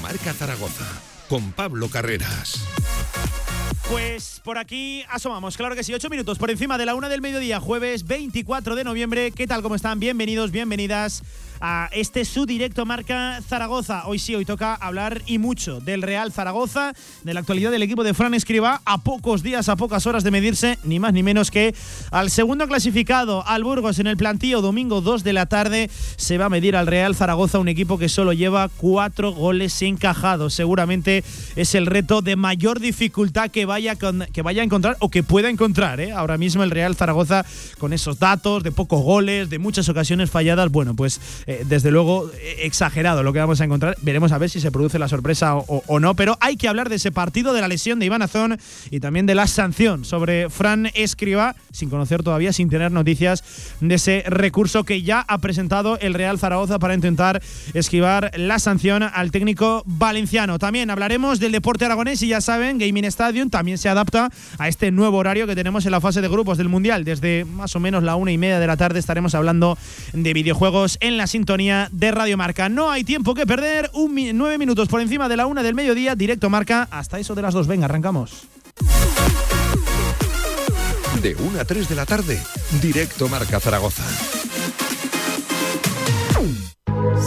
Marca Zaragoza con Pablo Carreras. Pues por aquí asomamos, claro que sí, ocho minutos por encima de la una del mediodía, jueves 24 de noviembre. ¿Qué tal? ¿Cómo están? Bienvenidos, bienvenidas a este su directo marca Zaragoza. Hoy sí, hoy toca hablar y mucho del Real Zaragoza, de la actualidad del equipo de Fran Escriba, a pocos días, a pocas horas de medirse, ni más ni menos que al segundo clasificado, al Burgos, en el plantío, domingo 2 de la tarde, se va a medir al Real Zaragoza, un equipo que solo lleva cuatro goles encajados. Seguramente es el reto de mayor dificultad que vaya, que vaya a encontrar o que pueda encontrar ¿eh? ahora mismo el Real Zaragoza con esos datos de pocos goles, de muchas ocasiones falladas. Bueno, pues eh, desde luego eh, exagerado lo que vamos a encontrar. Veremos a ver si se produce la sorpresa o, no, pero hay que hablar de ese partido, de la lesión de Iván Azón y también de la sanción sobre Fran Escriba, sin conocer todavía, sin tener noticias de ese recurso que ya ha presentado el Real Zaragoza para intentar esquivar la sanción al técnico valenciano. También hablaremos del deporte aragonés y ya saben, Gaming Stadium también se adapta a este nuevo horario que tenemos en la fase de grupos del Mundial. Desde más o menos la una y media de la tarde estaremos hablando de videojuegos en la sintonía de Radio Marca. No hay tiempo que perder, un, nueve minutos por encima de la una del mediodía, directo Marca, hasta eso de las dos. Venga, arrancamos. De una a 3 de la tarde, directo Marca Zaragoza.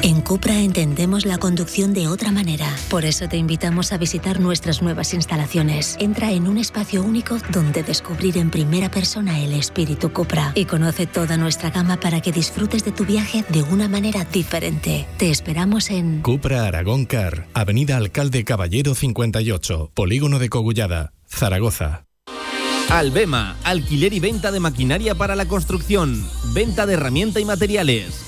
En Cupra entendemos la conducción de otra manera. Por eso te invitamos a visitar nuestras nuevas instalaciones. Entra en un espacio único donde descubrir en primera persona el espíritu Cupra y conoce toda nuestra gama para que disfrutes de tu viaje de una manera diferente. Te esperamos en Cupra Aragón Car, Avenida Alcalde Caballero 58, Polígono de Cogullada, Zaragoza. Albema, alquiler y venta de maquinaria para la construcción, venta de herramienta y materiales,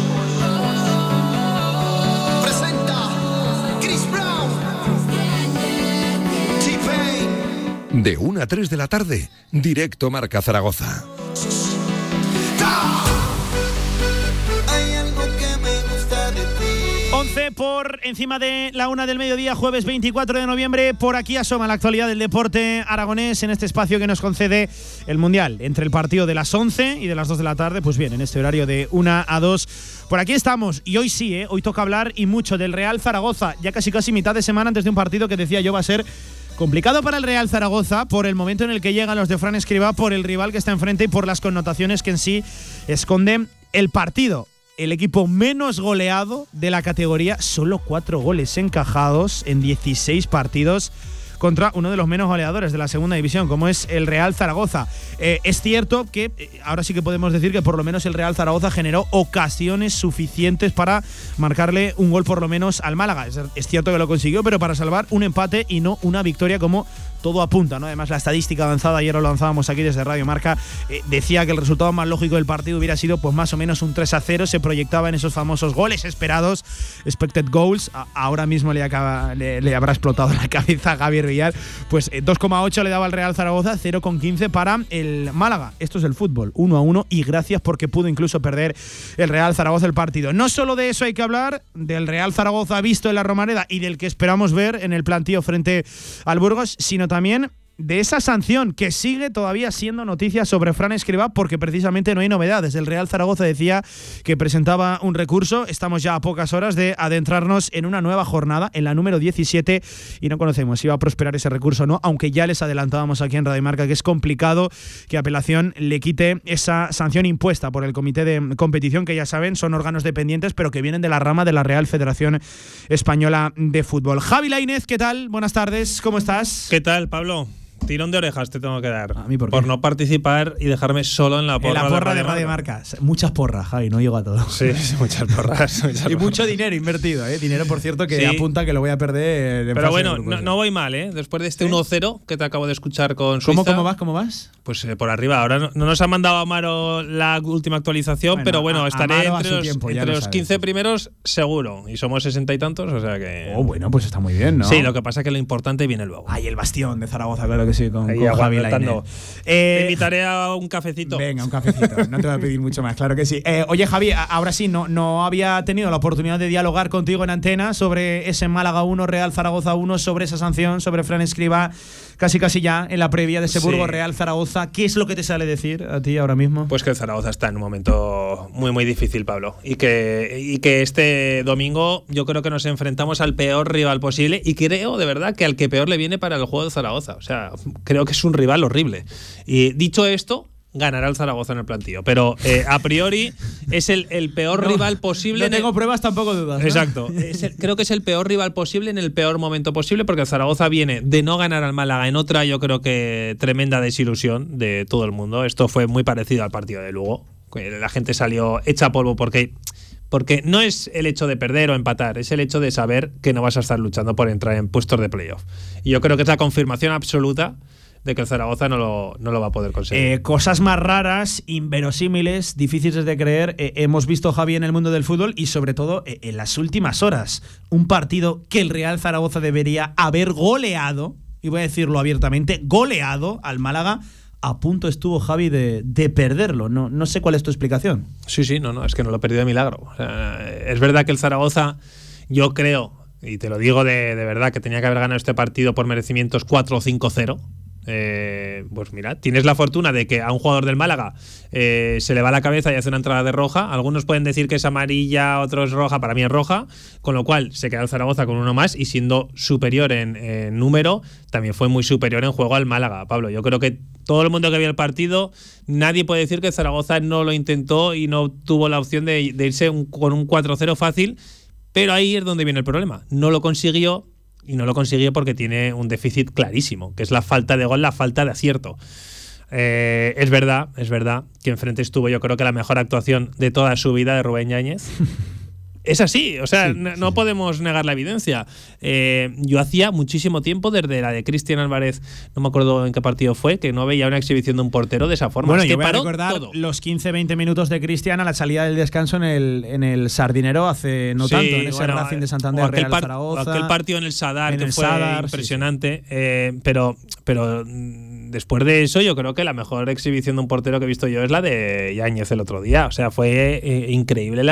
De 1 a 3 de la tarde, directo Marca Zaragoza. Hay algo que me gusta de ti. 11 por encima de la una del mediodía, jueves 24 de noviembre. Por aquí asoma la actualidad del deporte aragonés en este espacio que nos concede el Mundial. Entre el partido de las 11 y de las 2 de la tarde, pues bien, en este horario de 1 a 2. Por aquí estamos y hoy sí, ¿eh? hoy toca hablar y mucho del Real Zaragoza. Ya casi casi mitad de semana antes de un partido que decía yo va a ser Complicado para el Real Zaragoza por el momento en el que llegan los de Fran Escriba, por el rival que está enfrente y por las connotaciones que en sí esconde el partido. El equipo menos goleado de la categoría, solo cuatro goles encajados en 16 partidos contra uno de los menos goleadores de la segunda división, como es el Real Zaragoza. Eh, es cierto que eh, ahora sí que podemos decir que por lo menos el Real Zaragoza generó ocasiones suficientes para marcarle un gol por lo menos al Málaga. es cierto que lo consiguió, pero para salvar un empate y no una victoria como todo apunta, ¿no? Además, la estadística avanzada, ayer lo lanzábamos aquí desde Radio Marca, eh, decía que el resultado más lógico del partido hubiera sido pues más o menos un 3 a 0, se proyectaba en esos famosos goles esperados, expected goals, ahora mismo le, acaba, le, habrá explotado la cabeza a Javier Villar, pues 2,8 eh, le daba al Real Zaragoza, 0,15 para el Málaga. Esto es el fútbol, 1 a 1 y gracias porque pudo incluso perder el Real Zaragoza el partido. No solo de eso hay que hablar, del Real Zaragoza visto en la Romareda y del que esperamos ver en el plantío frente al Burgos, sino también de esa sanción que sigue todavía siendo noticia sobre Fran Escriba porque precisamente no hay novedades. El Real Zaragoza decía que presentaba un recurso. Estamos ya a pocas horas de adentrarnos en una nueva jornada, en la número 17, y no conocemos si va a prosperar ese recurso o no, aunque ya les adelantábamos aquí en Radio Marca que es complicado que apelación le quite esa sanción impuesta por el comité de competición, que ya saben son órganos dependientes, pero que vienen de la rama de la Real Federación Española de Fútbol. Javi Lainez, ¿qué tal? Buenas tardes, ¿cómo estás? ¿Qué tal, Pablo? Tirón de orejas te tengo que dar. ¿A mí por, por no participar y dejarme solo en la porra, en la porra de, Radio Marcas. Muchas porras, Javi, no llego a todo. Sí, muchas porras. y mucho dinero invertido, ¿eh? Dinero, por cierto, que apunta que lo voy a perder. Pero bueno, no, voy mal, ¿eh? Después de este 1-0 que te acabo de escuchar con Suiza. ¿Cómo, cómo vas? ¿Cómo vas? Pues eh, por arriba. Ahora no, nos ha mandado Amaro la última actualización, pero bueno, estaré entre, los, 15 primeros seguro. Y somos sesenta y tantos, o sea que. Oh, bueno, pues está muy bien, ¿no? Sí, lo que pasa es que lo importante viene luego. Ay, el bastión de Zaragoza, claro que sí, con, Javi eh, Te invitaré a un cafecito. Venga, un cafecito. no te voy a pedir mucho más, claro que sí. Eh, oye, Javi, ahora sí, no, no había tenido la oportunidad de dialogar contigo en antena sobre ese Málaga 1, Real Zaragoza 1, sobre esa sanción, sobre Fran Escriba casi casi ya en la previa de ese Burgo Real Zaragoza. ¿Qué es lo que te sale decir a ti ahora mismo? Pues que el Zaragoza está en un momento muy muy difícil, Pablo. Y que, y que este domingo yo creo que nos enfrentamos al peor rival posible y creo de verdad que al que peor le viene para el juego de Zaragoza. O sea, creo que es un rival horrible. Y dicho esto, ganará el Zaragoza en el plantillo. Pero eh, a priori es el, peor rival posible. No tengo pruebas, tampoco dudas. Exacto. creo que es el peor rival posible en el peor momento posible porque el Zaragoza viene de no ganar al Málaga en otra, yo creo que tremenda desilusión de todo el mundo. Esto fue muy parecido al partido de Lugo. La gente salió hecha polvo porque porque no es el hecho de perder o empatar, es el hecho de saber que no vas a estar luchando por entrar en puestos de playoff. Y yo creo que es la confirmación absoluta de que el Zaragoza no lo, no lo va a poder conseguir. Eh, cosas más raras, inverosímiles, difíciles de creer, eh, hemos visto Javi en el mundo del fútbol y sobre todo eh, en las últimas horas. Un partido que el Real Zaragoza debería haber goleado, y voy a decirlo abiertamente, goleado al Málaga. A punto estuvo Javi de, perderlo. No, no sé cuál es tu explicación. Sí, sí, no, no, es que no lo he perdido de milagro. es verdad que el Zaragoza, yo creo, y te lo digo de, de verdad, que tenía que haber ganado este partido por merecimientos 4 o 5-0 eh, pues mira, tienes la fortuna de que a un jugador del Málaga eh, se le va la cabeza y hace una entrada de roja. Algunos pueden decir que es amarilla, otros roja, para mí es roja. Con lo cual se queda el Zaragoza con uno más y siendo superior en, número, también fue muy superior en juego al Málaga. Pablo, yo creo que todo el mundo que vio el partido, nadie puede decir que Zaragoza no lo intentó y no tuvo la opción de, irse con un 4-0 fácil. Pero ahí es donde viene el problema. No lo consiguió y no lo consiguió porque tiene un déficit clarísimo, que es la falta de gol, la falta de acierto. Eh, es verdad, es verdad que enfrente estuvo yo creo que la mejor actuación de toda su vida de Rubén Yáñez. Es así, o sea, no, podemos negar la evidencia. Eh, yo hacía muchísimo tiempo, desde la de Cristian Álvarez, no me acuerdo en qué partido fue, que no veía una exhibición de un portero de esa forma. Bueno, yo voy a recordar los 15-20 minutos de Cristian a la salida del descanso en el, en el Sardinero hace no tanto, en ese Racing de Santander, aquel, Real Zaragoza, aquel partido en el Sadar, que fue impresionante, eh, pero, pero después de eso, yo creo que la mejor exhibición de un portero que he visto yo es la de Yáñez el otro día. O sea, fue eh, increíble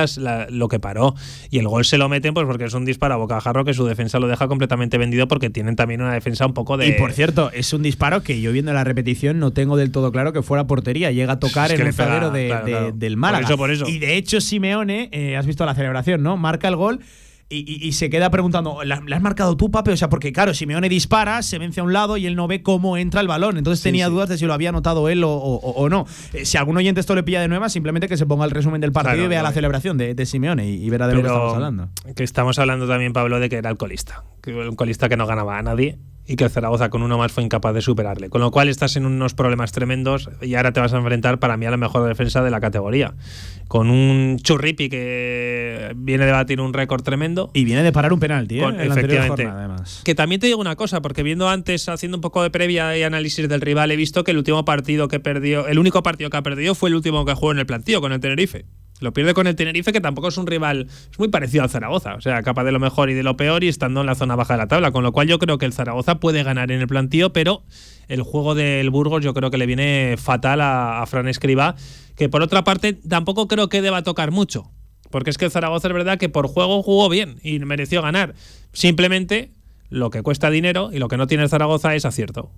lo que paró. Y el gol se lo meten pues porque es un disparo a bocajarro que su defensa lo deja completamente vendido porque tienen también una defensa un poco de. Y por cierto, es un disparo que yo viendo la repetición no tengo del todo claro que fuera portería. Llega a tocar en el zaguero del Málaga. Por eso, Y de hecho, Simeone, eh, has visto la celebración, ¿no? Marca el gol y, se queda preguntando, ¿la, has marcado tú, Pape? O sea, porque claro, Simeone dispara, se vence a un lado y él no ve cómo entra el balón. Entonces tenía dudas de si lo había notado él o, no. Eh, si algún oyente esto le pilla de nueva, simplemente que se ponga el resumen del partido y vea la celebración de, Simeone y, verá de lo que estamos hablando. Que estamos hablando también, Pablo, de que era alcoholista. Que un alcoholista que no ganaba a nadie y que el Zaragoza con uno más fue incapaz de superarle. Con lo cual estás en unos problemas tremendos y ahora te vas a enfrentar para mí a la mejor defensa de la categoría. Con un churripi que viene de batir un récord tremendo. Y viene de parar un penalti, ¿eh? efectivamente. además. Que también te digo una cosa, porque viendo antes, haciendo un poco de previa y análisis del rival, he visto que el último partido que perdió, el único partido que ha perdido fue el último que jugó en el plantío con el Tenerife. Lo pierde con el Tenerife, que tampoco es un rival, es muy parecido al Zaragoza, o sea, capaz de lo mejor y de lo peor y estando en la zona baja de la tabla, con lo cual yo creo que el Zaragoza puede ganar en el plantío, pero el juego del Burgos yo creo que le viene fatal a, Fran Escriba, que por otra parte tampoco creo que deba tocar mucho, porque es que el Zaragoza es verdad que por juego jugó bien y mereció ganar, simplemente lo que cuesta dinero y lo que no tiene el Zaragoza es acierto.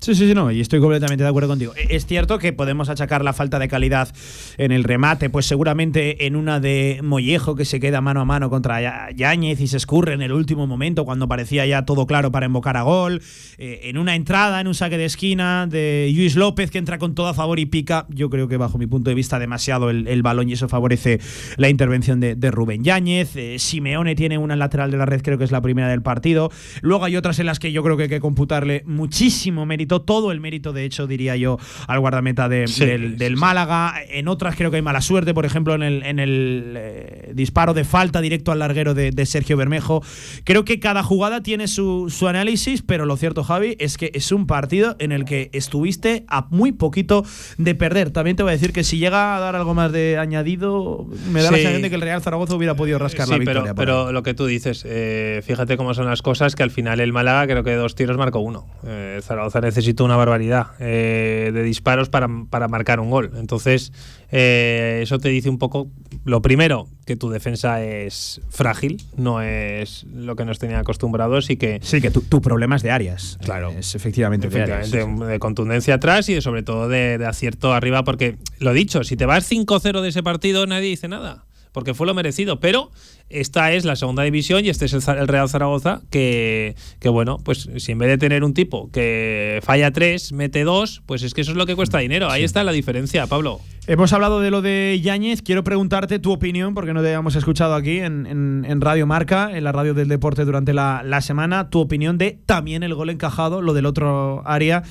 Sí, sí, sí, no, y estoy completamente de acuerdo contigo. Es cierto que podemos achacar la falta de calidad en el remate, pues seguramente en una de Mollejo que se queda mano a mano contra Yáñez y se escurre en el último momento cuando parecía ya todo claro para invocar a gol, eh, en una entrada, en un saque de esquina de Luis López que entra con todo a favor y pica, yo creo que bajo mi punto de vista demasiado el, balón y eso favorece la intervención de, Rubén Yáñez. Eh, Simeone tiene una lateral de la red, creo que es la primera del partido. Luego hay otras en las que yo creo que hay que computarle muchísimo mérito todo el mérito, de hecho, diría yo, al guardameta del, Málaga. En otras creo que hay mala suerte, por ejemplo, en el, en el eh, disparo de falta directo al larguero de, Sergio Bermejo. Creo que cada jugada tiene su, análisis, pero lo cierto, Javi, es que es un partido en el que estuviste a muy poquito de perder. También te voy a decir que si llega a dar algo más de añadido, me da la sensación de que el Real Zaragoza hubiera podido rascar la victoria. Pero, pero lo que tú dices, eh, fíjate cómo son las cosas, que al final el Málaga creo que dos tiros marcó uno. Eh, Zaragoza necesita necesito una barbaridad eh, de disparos para, marcar un gol. Entonces, eh, eso te dice un poco, lo primero, que tu defensa es frágil, no es lo que nos tenía acostumbrados y que... Sí, que tu, problema es de áreas. Claro. Es efectivamente, de, contundencia atrás y sobre todo de, de acierto arriba, porque, lo dicho, si te vas 5-0 de ese partido, nadie dice nada porque fue lo merecido. Pero esta es la segunda división y este es el, Real Zaragoza que, que, bueno, pues si en vez de tener un tipo que falla tres, mete dos, pues es que eso es lo que cuesta dinero. Ahí está la diferencia, Pablo. Hemos hablado de lo de Yáñez. Quiero preguntarte tu opinión, porque no te habíamos escuchado aquí en, Radio Marca, en la radio del deporte durante la, la semana. Tu opinión de también el gol encajado, lo del otro área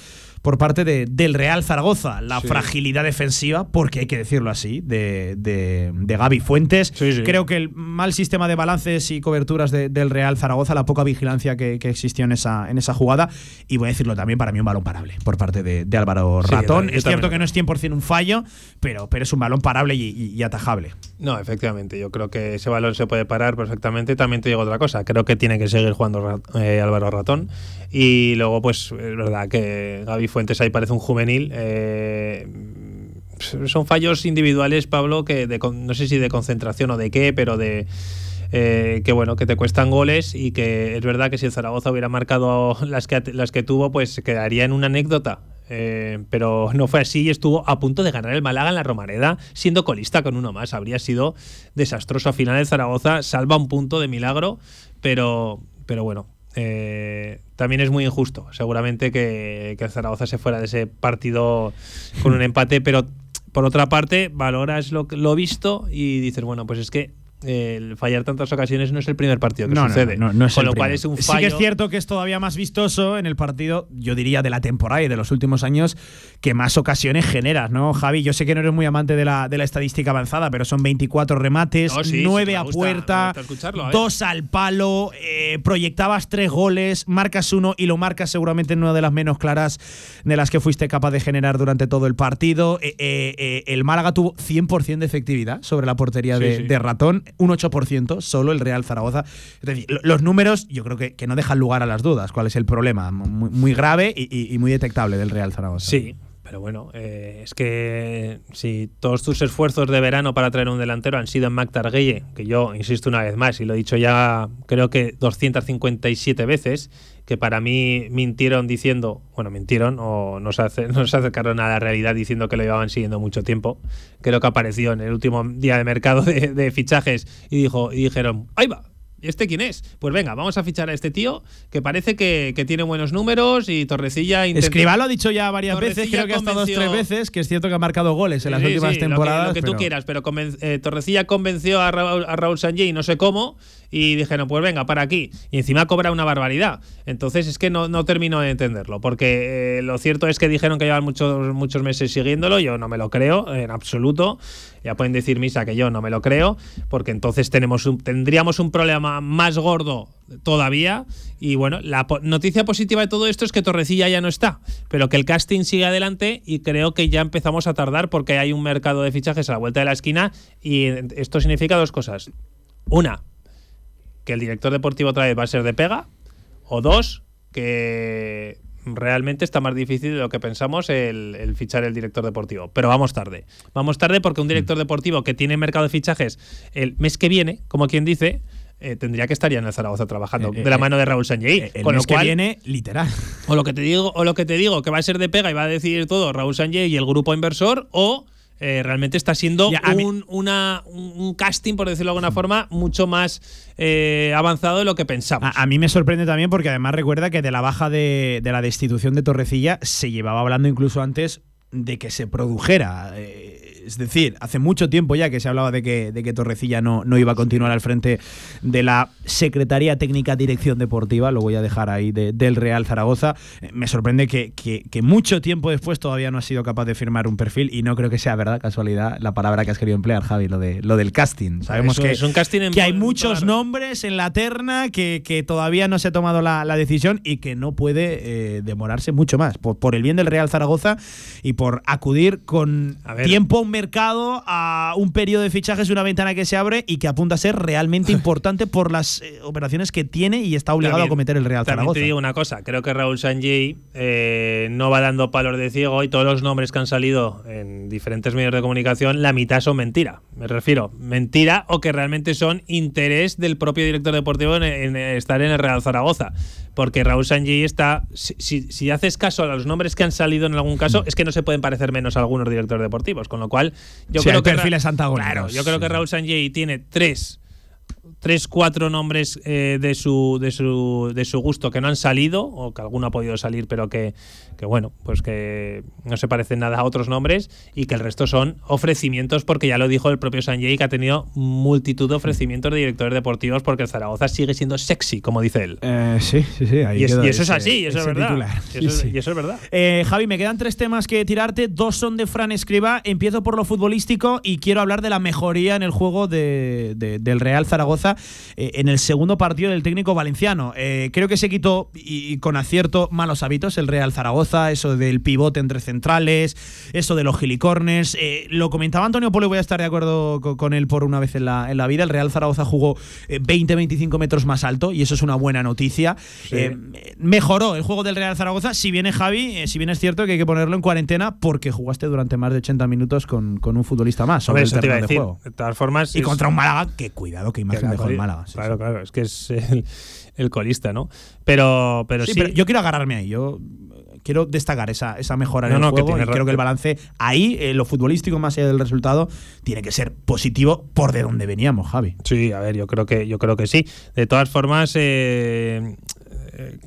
por parte de, del Real Zaragoza. La fragilidad defensiva, porque hay que decirlo así, de, de, Gaby Fuentes. Creo que el mal sistema de balances y coberturas del Real Zaragoza, la poca vigilancia que, existió en esa, en esa jugada. Y voy a decirlo también, para mí un balón parable por parte de, Álvaro Ratón. es cierto que no es 100% un fallo, pero, pero es un balón parable y, atajable. No, efectivamente. Yo creo que ese balón se puede parar perfectamente. También te digo otra cosa. Creo que tiene que seguir jugando eh, Álvaro Ratón. Y luego, pues, es verdad que Gaby Fuentes ahí parece un juvenil. Eh, son fallos individuales, Pablo, que no sé si de concentración o de qué, pero de. Eh, que bueno, que te cuestan goles y que es verdad que si el Zaragoza hubiera marcado las que, las que tuvo, pues quedaría en una anécdota. Eh, pero no fue así y estuvo a punto de ganar el Málaga en la Romareda, siendo colista con uno más. Habría sido desastroso. Al final el Zaragoza salva un punto de milagro, pero, pero bueno, eh, también es muy injusto, seguramente, que, que Zaragoza se fuera de ese partido con un empate, pero por otra parte, valoras lo, lo visto y dices, bueno, pues es que el fallar tantas ocasiones no es el primer partido que sucede. No, no, Con lo cual es un fallo. Sí que es cierto que es todavía más vistoso en el partido, yo diría, de la temporada y de los últimos años, que más ocasiones generas, ¿no, Javi? Yo sé que no eres muy amante de la, de la estadística avanzada, pero son 24 remates, 9 a puerta, 2 al palo, eh, proyectabas 3 goles, marcas uno y lo marcas seguramente en una de las menos claras de las que fuiste capaz de generar durante todo el partido. Eh, eh, el Málaga tuvo 100% de efectividad sobre la portería de Ratón un 8% solo el Real Zaragoza. Es decir, los números yo creo que, que no dejan lugar a las dudas. ¿Cuál es el problema? Muy, grave y, muy detectable del Real Zaragoza. Sí, pero bueno, eh, es que si todos tus esfuerzos de verano para traer un delantero han sido en Mac Targuelle, que yo insisto una vez más y lo he dicho ya creo que 257 veces, que para mí mintieron diciendo, bueno, mintieron o no se, acercaron a la realidad diciendo que lo llevaban siguiendo mucho tiempo. Creo que apareció en el último día de mercado de, de fichajes y, dijo, y dijeron, ahí va, ¿Este quién es? Pues venga, vamos a fichar a este tío que parece que, tiene buenos números y Torrecilla. Intenta... lo ha dicho ya varias veces, creo que hasta dos tres veces, que es cierto que ha marcado goles en las últimas temporadas. Lo que, tú quieras, pero eh, Torrecilla convenció a Raúl, a Raúl y no sé cómo, y dijeron, pues venga, para aquí. Y encima cobra una barbaridad. Entonces es que no, no termino de entenderlo, porque eh, lo cierto es que dijeron que llevan muchos, muchos meses siguiéndolo, yo no me lo creo en absoluto. Ya pueden decir misa que yo no me lo creo, porque entonces tenemos un, tendríamos un problema más gordo todavía. Y bueno, la noticia positiva de todo esto es que Torrecilla ya no está, pero que el casting sigue adelante y creo que ya empezamos a tardar porque hay un mercado de fichajes a la vuelta de la esquina y esto significa dos cosas. Una, que el director deportivo otra vez va a ser de pega, o dos, que realmente está más difícil de lo que pensamos el, fichar el director deportivo. Pero vamos tarde. Vamos tarde porque un director mm. deportivo que tiene mercado de fichajes el mes que viene, como quien dice, eh, tendría que estar ya en el Zaragoza trabajando de la mano de Raúl Sanjay. con lo cual, que viene, literal. O lo que te digo, o lo que te digo, que va a ser de pega y va a decidir todo Raúl Sanjay y el grupo inversor, o eh, realmente está siendo un, una, un, casting, por decirlo de alguna forma, mucho más eh, avanzado de lo que pensamos. A, mí me sorprende también porque además recuerda que de la baja de, de la destitución de Torrecilla se llevaba hablando incluso antes de que se produjera. Eh, es decir, hace mucho tiempo ya que se hablaba de que, de que Torrecilla no, no iba a continuar al frente de la Secretaría Técnica Dirección Deportiva, lo voy a dejar ahí, del Real Zaragoza. Eh, me sorprende que, que, mucho tiempo después todavía no ha sido capaz de firmar un perfil y no creo que sea verdad, casualidad, la palabra que has querido emplear, Javi, lo, de, lo del casting. Sabemos que, es un casting que hay muchos nombres en la terna que, que, todavía no se ha tomado la, la decisión y que no puede eh, demorarse mucho más, por, por, el bien del Real Zaragoza y por acudir con tiempo mercado a un periodo de fichajes, una ventana que se abre y que apunta a ser realmente importante por las eh, operaciones que tiene y está obligado a cometer el Real Zaragoza. te digo una cosa, creo que Raúl Sanjay eh, no va dando palos de ciego y todos los nombres que han salido en diferentes medios de comunicación, la mitad son mentira. Me refiero, mentira o que realmente son interés del propio director deportivo en, estar en el Real Zaragoza. Porque Raúl Sanjay está. Si, haces caso a los nombres que han salido en algún caso, mm. es que no se pueden parecer menos a algunos directores deportivos. Con lo cual, yo creo que. perfiles antagónicos. Claro, yo creo que Raúl Sanjay tiene tres tres, cuatro nombres eh, de, su, de, su, de su gusto que no han salido, o que alguno ha podido salir, pero que, que bueno, pues que no se parecen nada a otros nombres, y que el resto son ofrecimientos, porque ya lo dijo el propio Sanjay, que ha tenido multitud de ofrecimientos de directores deportivos, porque el Zaragoza sigue siendo sexy, como dice él. Eh, sí, sí, sí. y, eso es así, y eso es verdad. Y eso, es verdad. Eh, Javi, me quedan tres temas que tirarte. Dos son de Fran Escriba. Empiezo por lo futbolístico y quiero hablar de la mejoría en el juego de, del Real Zaragoza eh, en el segundo partido del técnico valenciano. Eh, creo que se quitó y, con acierto malos hábitos el Real Zaragoza, eso del pivote entre centrales, eso de los gilicornes. Eh, lo comentaba Antonio Polo voy a estar de acuerdo con, él por una vez en la, en la vida. El Real Zaragoza jugó 20-25 metros más alto y eso es una buena noticia. mejoró el juego del Real Zaragoza. Si viene Javi, si bien es cierto que hay que ponerlo en cuarentena porque jugaste durante más de 80 minutos con, un futbolista más sobre el terreno de juego. De todas formas, y contra un Málaga que cuidado que imagen Málaga. claro, claro, es que es el, colista, ¿no? Pero, pero sí. yo quiero agarrarme ahí. Yo quiero destacar esa, esa mejora en el juego y creo que el balance ahí, lo futbolístico más allá del resultado, tiene que ser positivo por de donde veníamos, Javi. Sí, a ver, yo creo que, yo creo que sí. De todas formas, eh, eh,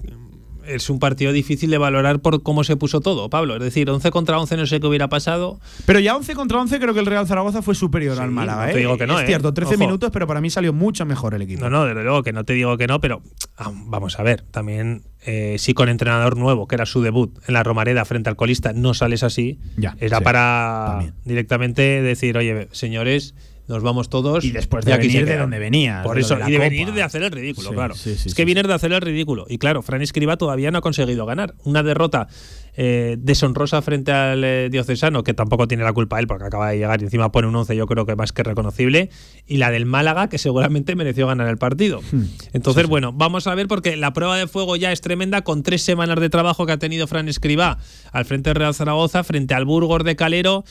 es un partido difícil de valorar por cómo se puso todo, Pablo. Es decir, 11 contra 11 no sé qué hubiera pasado. Pero ya 11 contra 11 creo que el Real Zaragoza fue superior al Málaga. No te ¿eh? digo que no. Es cierto, 13 minutos, pero para mí salió mucho mejor el equipo. No, no, desde luego que no te digo que no, pero ah, vamos a ver, también eh, si con entrenador nuevo, que era su debut en la Romareda frente al colista, no sales así, ya, era para directamente decir, oye, señores nos vamos todos. Y después de venir de donde venía. Por eso, y de venir de hacer el ridículo, claro. es que viene de hacer el ridículo. Y claro, Fran Escriba todavía no ha conseguido ganar. Una derrota eh, deshonrosa frente al eh, diocesano, que tampoco tiene la culpa él, porque acaba de llegar y encima pone un 11, yo creo que más que reconocible. Y la del Málaga, que seguramente mereció ganar el partido. Hmm. Entonces, bueno, vamos a ver, porque la prueba de fuego ya es tremenda, con tres semanas de trabajo que ha tenido Fran Escriba al frente de Real Zaragoza, frente al Burgos de Calero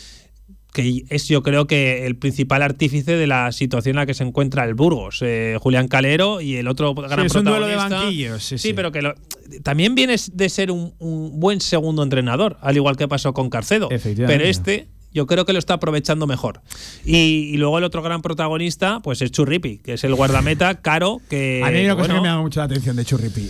que es yo creo que el principal artífice de la situación en la que se encuentra el Burgos, eh, Julián Calero y el otro gran es un duelo de banquillos. Sí, pero que también viene de ser un, buen segundo entrenador, al igual que pasó con Carcedo. Pero este yo creo que lo está aprovechando mejor. Y, luego el otro gran protagonista, pues es Churripi, que es el guardameta caro que. A mí una cosa que me llama mucho la atención de Churripi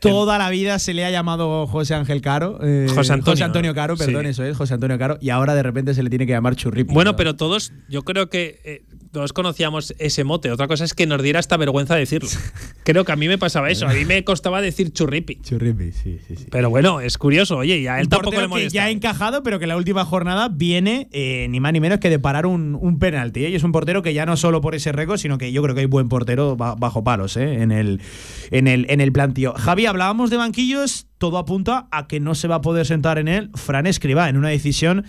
Toda la vida se le ha llamado José Ángel Caro. Eh, José, Antonio, Caro, perdón, eso es, José Antonio Caro. Y ahora de repente se le tiene que llamar Churripi. Bueno, pero todos, yo creo que eh, todos conocíamos ese mote. Otra cosa es que nos diera esta vergüenza decirlo. Creo que a mí me pasaba eso. A mí me costaba decir churripi. Churripi, sí, sí, sí. Pero bueno, es curioso. Oye, ya él tampoco le molesta. que ya ha encajado, pero que la última jornada viene eh, ni más ni menos que de parar un, un penalti. ¿eh? Y es un portero que ya no solo por ese récord, sino que yo creo que hay buen portero bajo palos ¿eh? en, el, en, el, en el plantío. Javi, hablábamos de banquillos. Todo apunta a que no se va a poder sentar en él Fran Escriba en una decisión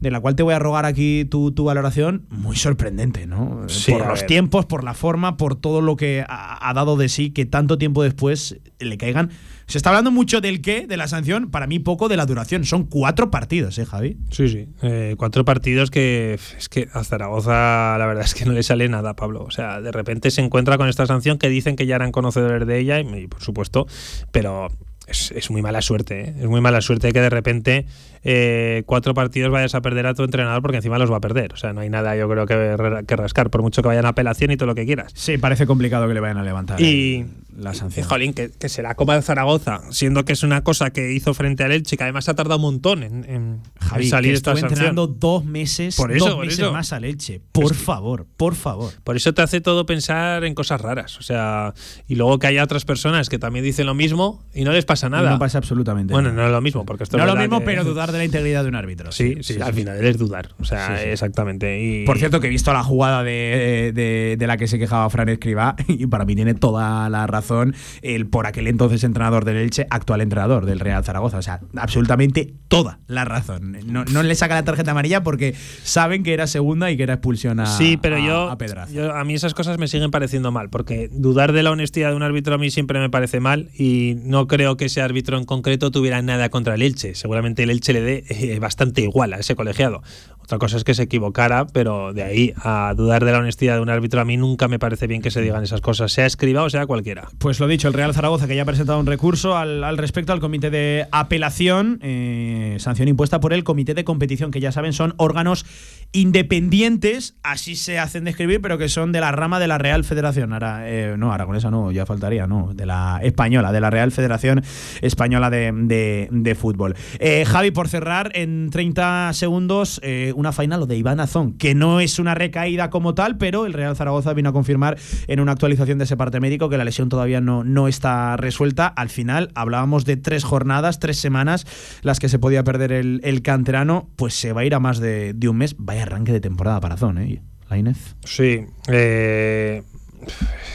de la cual te voy a rogar aquí tu, valoración, muy sorprendente, ¿no? por los tiempos, por la forma, por todo lo que ha, dado de sí, que tanto tiempo después le caigan. Se está hablando mucho del qué, de la sanción, para mí poco de la duración. Son cuatro partidos, ¿eh, Javi? Sí, sí. Eh, cuatro partidos que es que a Zaragoza la verdad es que no le sale nada, Pablo. O sea, de repente se encuentra con esta sanción que dicen que ya eran conocedores de ella, y, por supuesto, pero es, muy mala suerte. ¿eh? Es muy mala suerte que de repente eh, cuatro partidos vayas a perder a tu entrenador porque encima los va a perder. O sea, no hay nada, yo creo, que, que rascar, por mucho que vayan a apelación y todo lo que quieras. Sí, parece complicado que le vayan a levantar y, la sanción. Y, jolín, que, será como el Zaragoza, siendo que es una cosa que hizo frente al Elche, que además ha tardado un montón en, salir esta sanción. entrenando dos meses, por eso, dos meses más al Elche. Por favor, por favor. Por eso te hace todo pensar en cosas raras. O sea, y luego que haya otras personas que también dicen lo mismo y no les pasa nada. no pasa absolutamente bueno, no es lo mismo, porque esto No es lo mismo, pero dudar de la integridad de un árbitro. Sí, sí, al final es dudar. O sea, exactamente. Y... Por cierto, que he visto la jugada de, la que se quejaba Fran Escribá, y para mí tiene toda la razón el por aquel entonces entrenador del Elche, actual entrenador del Real Zaragoza. O sea, absolutamente toda la razón. No, le saca la tarjeta amarilla porque saben que era segunda y que era expulsión a Sí, pero yo, yo, a mí esas cosas me siguen pareciendo mal, porque dudar de la honestidad de un árbitro a mí siempre me parece mal y no creo que ese árbitro en concreto tuviera nada contra el Elche. Seguramente el Elche le dé eh, bastante igual a ese colegiado. Otra cosa es que se equivocara, pero de ahí a dudar de la honestidad de un árbitro, a mí nunca me parece bien que se digan esas cosas, sea escriba o sea cualquiera. Pues lo dicho, el Real Zaragoza que ya ha presentado un recurso al, respecto al comité de apelación, eh, sanción impuesta por el comité de competición, que ya saben son órganos independientes, así se hacen de escribir, pero que son de la rama de la Real Federación. Ahora, eh, no, aragonesa no, ya faltaría, no, de la española, de la Real Federación Española de, Fútbol. Eh, Javi, por cerrar, en 30 segundos, una final de Iván Azón, que no es una recaída como tal, pero el Real Zaragoza vino a confirmar en una actualización de ese parte médico que la lesión todavía no, no está resuelta. Al final hablábamos de tres jornadas, tres semanas, las que se podía perder el, canterano, pues se va a ir a más de, un mes. Vaya arranque de temporada para Azón, ¿eh? Lainez. Sí, eh,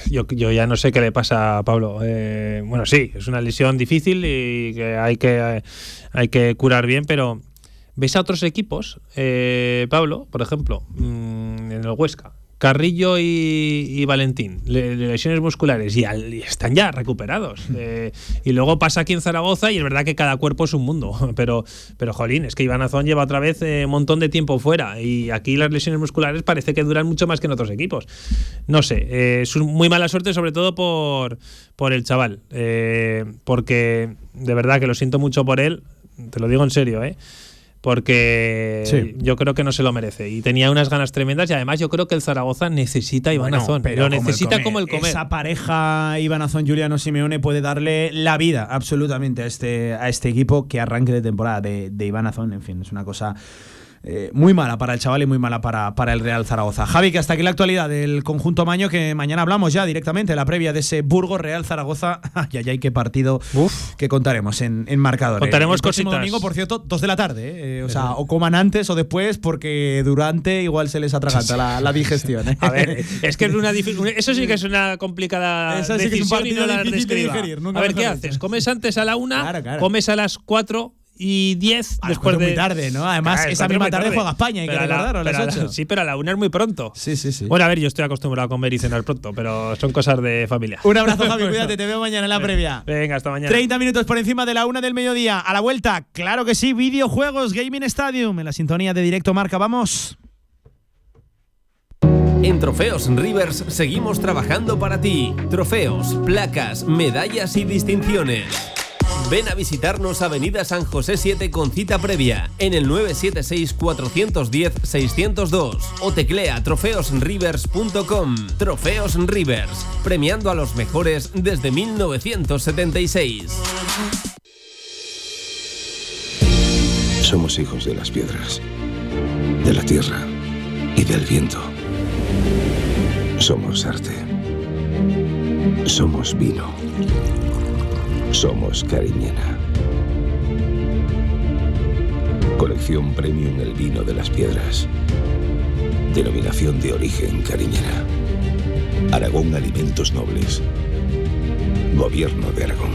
yo, yo, ya no sé qué le pasa a Pablo. Eh, bueno, sí, es una lesión difícil y que hay que, hay que curar bien, pero ¿Ves a otros equipos, eh, Pablo, por ejemplo, mm, en el Huesca? Carrillo y, Valentín, lesiones musculares, y, están ya recuperados. Eh, y luego pasa aquí en Zaragoza y es verdad que cada cuerpo es un mundo, pero, pero jolín, es que Iván Azón lleva otra vez eh, un montón de tiempo fuera y aquí las lesiones musculares parece que duran mucho más que en otros equipos. No sé, es muy mala suerte sobre todo por, por el chaval, porque de verdad que lo siento mucho por él, te lo digo en serio, ¿eh? Porque yo creo que no se lo merece. Y tenía unas ganas tremendas y además yo creo que el Zaragoza necesita a Iván Azón. Lo necesita como el, comer. Esa pareja Iván Azón, Juliano Simeone puede darle la vida absolutamente a este, a este equipo que arranque de temporada de, de Iván Azón. En fin, es una cosa eh, muy mala para el chaval y muy mala para, para el Real Zaragoza. Javi, que hasta aquí la actualidad del conjunto Maño, que mañana hablamos ya directamente, la previa de ese Burgos Real Zaragoza. ya ya hay qué partido que contaremos en, en marcador. Contaremos el domingo, por cierto, dos de la tarde. Eh, o sea, o coman antes o después, porque durante igual se les atraganta la, la, digestión. ¿eh? A ver, es que es una eso sí que es una complicada decisión y no la digerir, A ver, ¿qué haces? ¿Comes antes a la una? ¿Comes a las cuatro? Y 10 ah, después de. muy tarde, ¿no? Además, esa misma tarde, juega España, hay que recordarlo, a las 8. sí, pero a la una es muy pronto. Sí, sí, sí. Bueno, a ver, yo estoy acostumbrado a comer y cenar pronto, pero son cosas de familia. Un abrazo, Javi, cuídate, te veo mañana en la previa. Venga, hasta mañana. 30 minutos por encima de la una del mediodía. A la vuelta, claro que sí, videojuegos, Gaming Stadium, en la sintonía de directo marca, vamos. En Trofeos Rivers seguimos trabajando para ti. Trofeos, placas, medallas y distinciones. Ven a visitarnos Avenida San José 7 con cita previa en el 976-410-602 o teclea trofeosrivers.com. Trofeos Rivers, premiando a los mejores desde 1976. Somos hijos de las piedras, de la tierra y del viento. Somos arte. Somos vino. Somos Cariñena. Colección Premium El Vino de las Piedras. Denominación de origen Cariñena. Aragón Alimentos Nobles. Gobierno de Aragón.